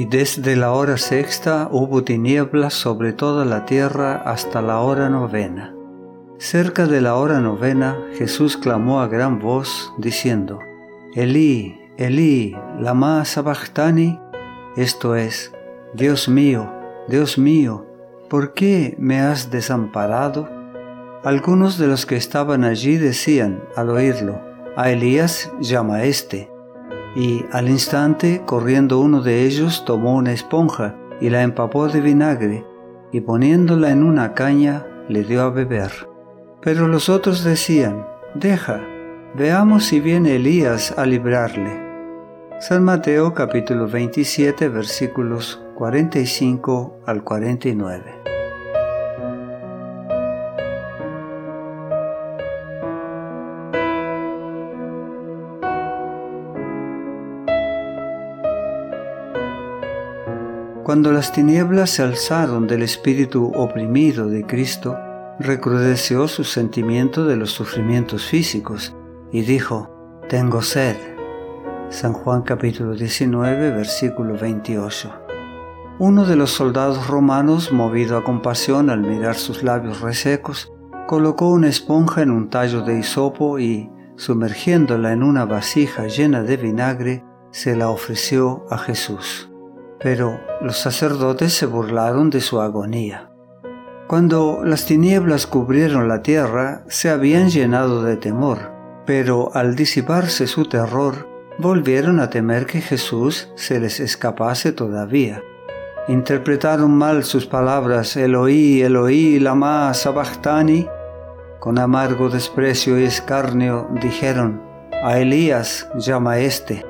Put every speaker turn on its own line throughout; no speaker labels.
Y desde la hora sexta hubo tinieblas sobre toda la tierra hasta la hora novena. Cerca de la hora novena Jesús clamó a gran voz, diciendo, Elí, Elí, lama sabachthani, esto es, Dios mío, Dios mío, ¿por qué me has desamparado? Algunos de los que estaban allí decían, al oírlo, a Elías llama este. Y al instante, corriendo uno de ellos, tomó una esponja y la empapó de vinagre, y poniéndola en una caña, le dio a beber. Pero los otros decían, Deja, veamos si viene Elías a librarle. San Mateo capítulo 27 versículos 45 al 49. Cuando las tinieblas se alzaron del espíritu oprimido de Cristo, recrudeció su sentimiento de los sufrimientos físicos y dijo, Tengo sed. San Juan capítulo 19 versículo 28. Uno de los soldados romanos, movido a compasión al mirar sus labios resecos, colocó una esponja en un tallo de hisopo y, sumergiéndola en una vasija llena de vinagre, se la ofreció a Jesús. Pero los sacerdotes se burlaron de su agonía. Cuando las tinieblas cubrieron la tierra, se habían llenado de temor, pero al disiparse su terror, volvieron a temer que Jesús se les escapase todavía. Interpretaron mal sus palabras Eloí, Eloí, lama sabachthani. Con amargo desprecio y escarnio dijeron, a Elías llama este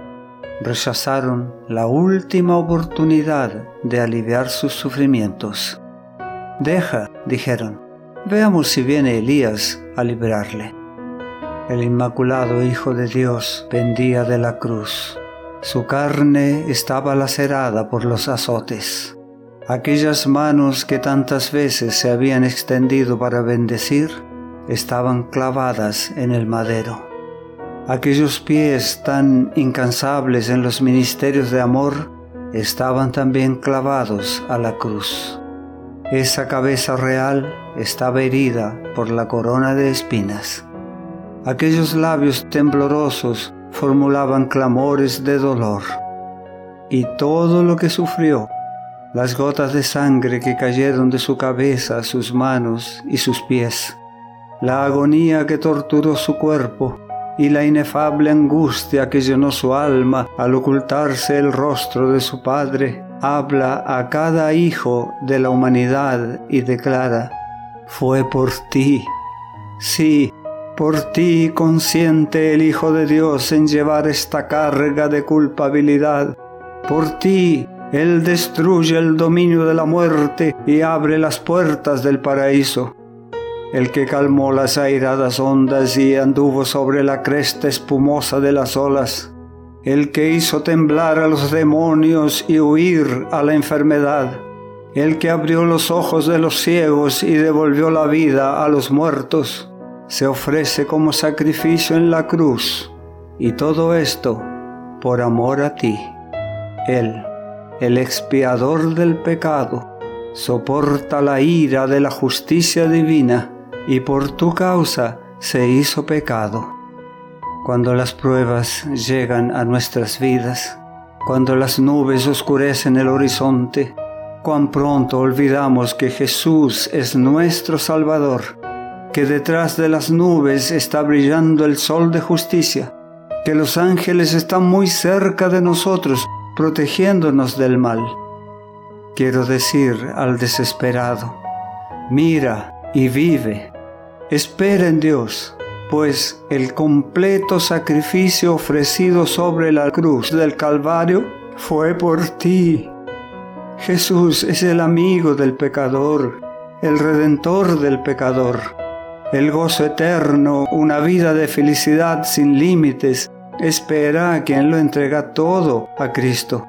rechazaron la última oportunidad de aliviar sus sufrimientos. Deja, dijeron, veamos si viene Elías a liberarle. El Inmaculado Hijo de Dios pendía de la cruz. Su carne estaba lacerada por los azotes. Aquellas manos que tantas veces se habían extendido para bendecir estaban clavadas en el madero aquellos pies tan incansables en los ministerios de amor estaban también clavados a la cruz. Esa cabeza real estaba herida por la corona de espinas. Aquellos labios temblorosos formulaban clamores de dolor. Y todo lo que sufrió, las gotas de sangre que cayeron de su cabeza, sus manos y sus pies, la agonía que torturó su cuerpo, y la inefable angustia que llenó su alma al ocultarse el rostro de su Padre, habla a cada hijo de la humanidad y declara, fue por ti. Sí, por ti consciente el Hijo de Dios en llevar esta carga de culpabilidad. Por ti Él destruye el dominio de la muerte y abre las puertas del paraíso el que calmó las airadas ondas y anduvo sobre la cresta espumosa de las olas, el que hizo temblar a los demonios y huir a la enfermedad, el que abrió los ojos de los ciegos y devolvió la vida a los muertos, se ofrece como sacrificio en la cruz, y todo esto por amor a ti. Él, el expiador del pecado, soporta la ira de la justicia divina, y por tu causa se hizo pecado. Cuando las pruebas llegan a nuestras vidas, cuando las nubes oscurecen el horizonte, cuán pronto olvidamos que Jesús es nuestro Salvador, que detrás de las nubes está brillando el sol de justicia, que los ángeles están muy cerca de nosotros, protegiéndonos del mal. Quiero decir al desesperado, mira, y vive. Espera en Dios, pues el completo sacrificio ofrecido sobre la cruz del Calvario fue por ti. Jesús es el amigo del pecador, el redentor del pecador. El gozo eterno, una vida de felicidad sin límites, espera a quien lo entrega todo a Cristo.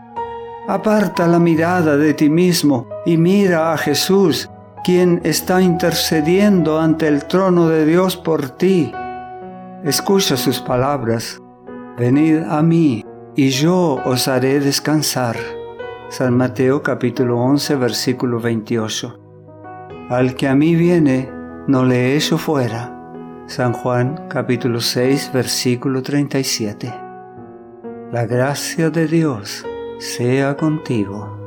Aparta la mirada de ti mismo y mira a Jesús quien está intercediendo ante el trono de Dios por ti. Escucha sus palabras. Venid a mí, y yo os haré descansar. San Mateo capítulo 11 versículo 28. Al que a mí viene, no le echo fuera. San Juan capítulo 6 versículo 37. La gracia de Dios sea contigo.